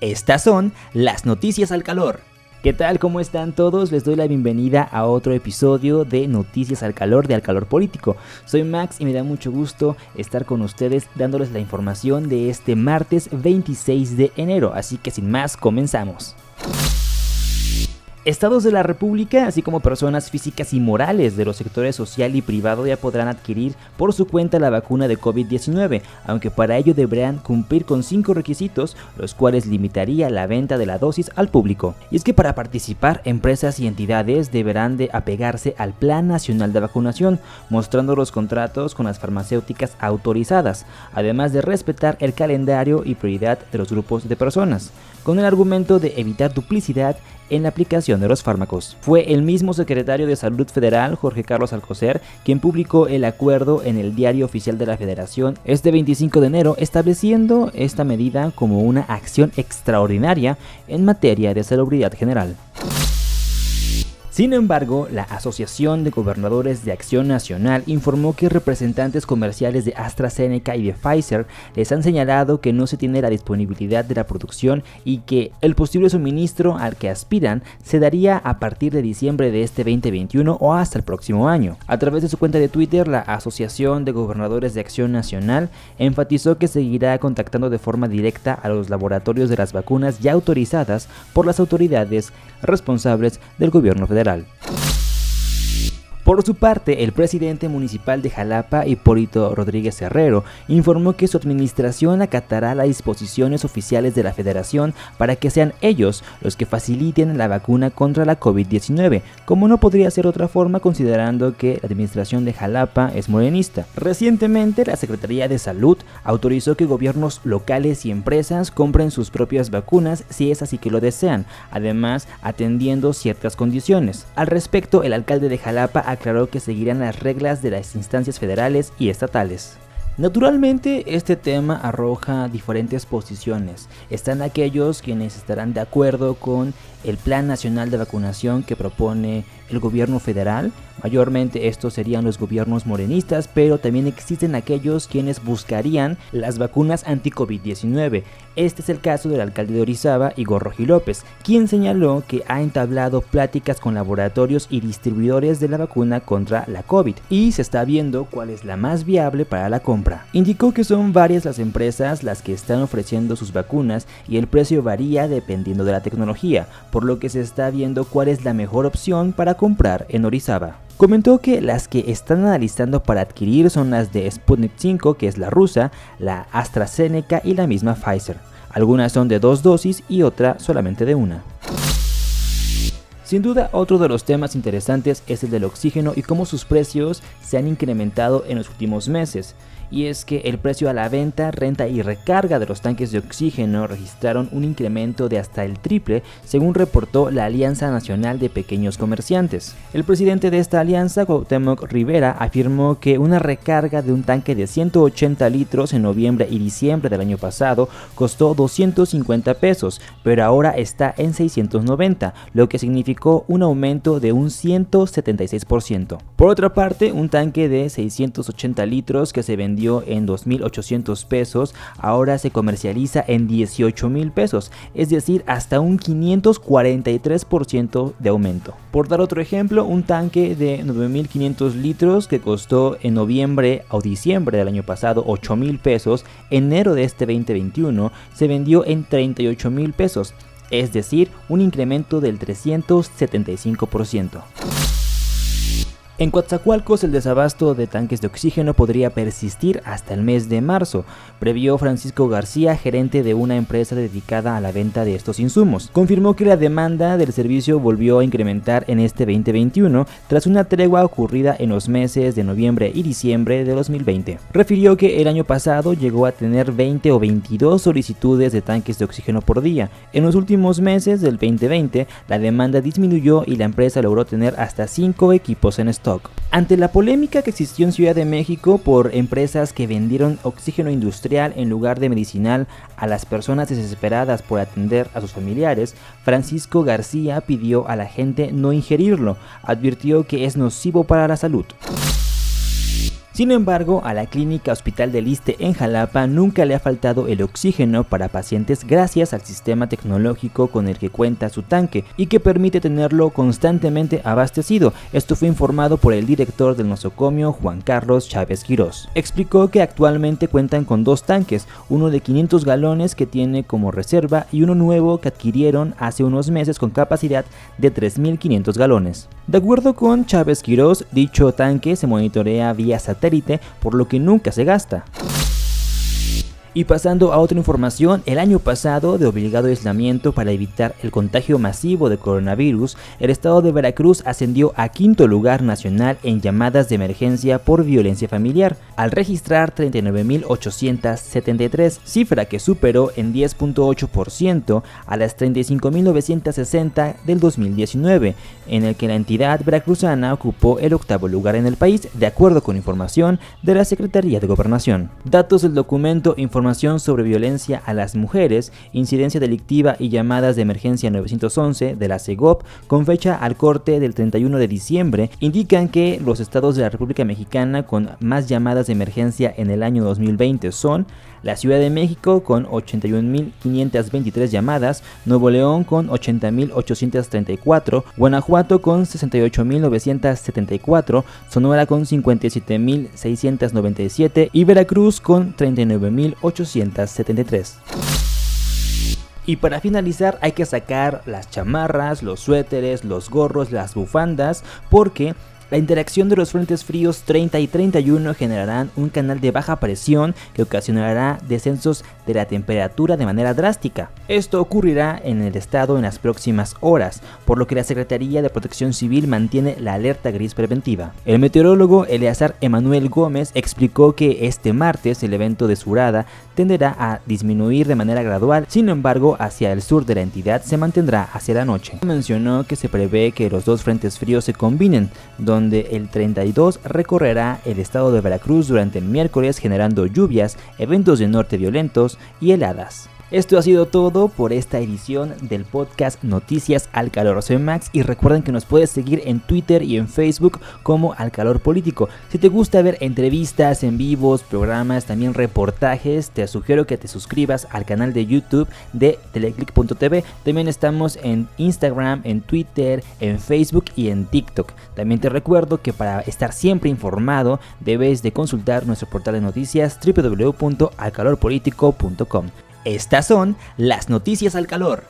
Estas son las noticias al calor. ¿Qué tal? ¿Cómo están todos? Les doy la bienvenida a otro episodio de Noticias al Calor de Al Calor Político. Soy Max y me da mucho gusto estar con ustedes dándoles la información de este martes 26 de enero. Así que sin más, comenzamos. Estados de la República, así como personas físicas y morales de los sectores social y privado ya podrán adquirir por su cuenta la vacuna de COVID-19, aunque para ello deberán cumplir con cinco requisitos, los cuales limitaría la venta de la dosis al público. Y es que para participar, empresas y entidades deberán de apegarse al Plan Nacional de Vacunación, mostrando los contratos con las farmacéuticas autorizadas, además de respetar el calendario y prioridad de los grupos de personas, con el argumento de evitar duplicidad en la aplicación los fármacos. Fue el mismo secretario de Salud Federal, Jorge Carlos Alcocer, quien publicó el acuerdo en el Diario Oficial de la Federación este 25 de enero, estableciendo esta medida como una acción extraordinaria en materia de salubridad general. Sin embargo, la Asociación de Gobernadores de Acción Nacional informó que representantes comerciales de AstraZeneca y de Pfizer les han señalado que no se tiene la disponibilidad de la producción y que el posible suministro al que aspiran se daría a partir de diciembre de este 2021 o hasta el próximo año. A través de su cuenta de Twitter, la Asociación de Gobernadores de Acción Nacional enfatizó que seguirá contactando de forma directa a los laboratorios de las vacunas ya autorizadas por las autoridades responsables del gobierno federal. Caral. Por su parte, el presidente municipal de Jalapa, Hipólito Rodríguez Herrero, informó que su administración acatará las disposiciones oficiales de la federación para que sean ellos los que faciliten la vacuna contra la COVID-19, como no podría ser otra forma considerando que la administración de Jalapa es morenista. Recientemente, la Secretaría de Salud autorizó que gobiernos locales y empresas compren sus propias vacunas si es así que lo desean, además atendiendo ciertas condiciones. Al respecto, el alcalde de Jalapa aclaró que seguirán las reglas de las instancias federales y estatales. Naturalmente, este tema arroja diferentes posiciones. Están aquellos quienes estarán de acuerdo con el Plan Nacional de Vacunación que propone el gobierno federal. Mayormente estos serían los gobiernos morenistas, pero también existen aquellos quienes buscarían las vacunas anti-COVID-19. Este es el caso del alcalde de Orizaba, Igor Roji López, quien señaló que ha entablado pláticas con laboratorios y distribuidores de la vacuna contra la COVID y se está viendo cuál es la más viable para la compra. Indicó que son varias las empresas las que están ofreciendo sus vacunas y el precio varía dependiendo de la tecnología, por lo que se está viendo cuál es la mejor opción para comprar en Orizaba. Comentó que las que están analizando para adquirir son las de Sputnik 5, que es la rusa, la AstraZeneca y la misma Pfizer. Algunas son de dos dosis y otra solamente de una. Sin duda, otro de los temas interesantes es el del oxígeno y cómo sus precios se han incrementado en los últimos meses y es que el precio a la venta, renta y recarga de los tanques de oxígeno registraron un incremento de hasta el triple, según reportó la Alianza Nacional de Pequeños Comerciantes. El presidente de esta alianza, Cuauhtémoc Rivera, afirmó que una recarga de un tanque de 180 litros en noviembre y diciembre del año pasado costó 250 pesos, pero ahora está en 690, lo que significó un aumento de un 176%. Por otra parte, un tanque de 680 litros que se vendió en 2.800 pesos, ahora se comercializa en 18.000 pesos, es decir, hasta un 543% de aumento. Por dar otro ejemplo, un tanque de 9.500 litros que costó en noviembre o diciembre del año pasado 8.000 pesos, enero de este 2021 se vendió en 38.000 pesos, es decir, un incremento del 375%. En Coatzacoalcos el desabasto de tanques de oxígeno podría persistir hasta el mes de marzo, previó Francisco García, gerente de una empresa dedicada a la venta de estos insumos. Confirmó que la demanda del servicio volvió a incrementar en este 2021 tras una tregua ocurrida en los meses de noviembre y diciembre de 2020. Refirió que el año pasado llegó a tener 20 o 22 solicitudes de tanques de oxígeno por día. En los últimos meses del 2020 la demanda disminuyó y la empresa logró tener hasta 5 equipos en stock. Ante la polémica que existió en Ciudad de México por empresas que vendieron oxígeno industrial en lugar de medicinal a las personas desesperadas por atender a sus familiares, Francisco García pidió a la gente no ingerirlo, advirtió que es nocivo para la salud. Sin embargo, a la clínica Hospital del Iste en Jalapa nunca le ha faltado el oxígeno para pacientes gracias al sistema tecnológico con el que cuenta su tanque y que permite tenerlo constantemente abastecido. Esto fue informado por el director del nosocomio, Juan Carlos Chávez Quirós. Explicó que actualmente cuentan con dos tanques, uno de 500 galones que tiene como reserva y uno nuevo que adquirieron hace unos meses con capacidad de 3.500 galones. De acuerdo con Chávez Quirós, dicho tanque se monitorea vía satélite, por lo que nunca se gasta. Y pasando a otra información, el año pasado, de obligado aislamiento para evitar el contagio masivo de coronavirus, el estado de Veracruz ascendió a quinto lugar nacional en llamadas de emergencia por violencia familiar, al registrar 39.873, cifra que superó en 10.8% a las 35.960 del 2019, en el que la entidad veracruzana ocupó el octavo lugar en el país, de acuerdo con información de la Secretaría de Gobernación. Datos del documento informativo sobre violencia a las mujeres, incidencia delictiva y llamadas de emergencia 911 de la CEGOP con fecha al corte del 31 de diciembre indican que los estados de la República Mexicana con más llamadas de emergencia en el año 2020 son la Ciudad de México con 81.523 llamadas, Nuevo León con 80.834, Guanajuato con 68.974, Sonora con 57.697 y Veracruz con 39.873. Y para finalizar hay que sacar las chamarras, los suéteres, los gorros, las bufandas, porque la interacción de los frentes fríos 30 y 31 generarán un canal de baja presión que ocasionará descensos de la temperatura de manera drástica. Esto ocurrirá en el estado en las próximas horas, por lo que la Secretaría de Protección Civil mantiene la alerta gris preventiva. El meteorólogo Eleazar Emanuel Gómez explicó que este martes el evento de Surada tenderá a disminuir de manera gradual, sin embargo hacia el sur de la entidad se mantendrá hacia la noche. Mencionó que se prevé que los dos frentes fríos se combinen, donde el 32 recorrerá el estado de Veracruz durante el miércoles generando lluvias, eventos de norte violentos y heladas. Esto ha sido todo por esta edición del podcast Noticias al Calor. Soy Max y recuerden que nos puedes seguir en Twitter y en Facebook como Al Calor Político. Si te gusta ver entrevistas en vivos, programas, también reportajes, te sugiero que te suscribas al canal de YouTube de teleclick.tv. También estamos en Instagram, en Twitter, en Facebook y en TikTok. También te recuerdo que para estar siempre informado debes de consultar nuestro portal de noticias www.alcalorpolitico.com. Estas son las noticias al calor.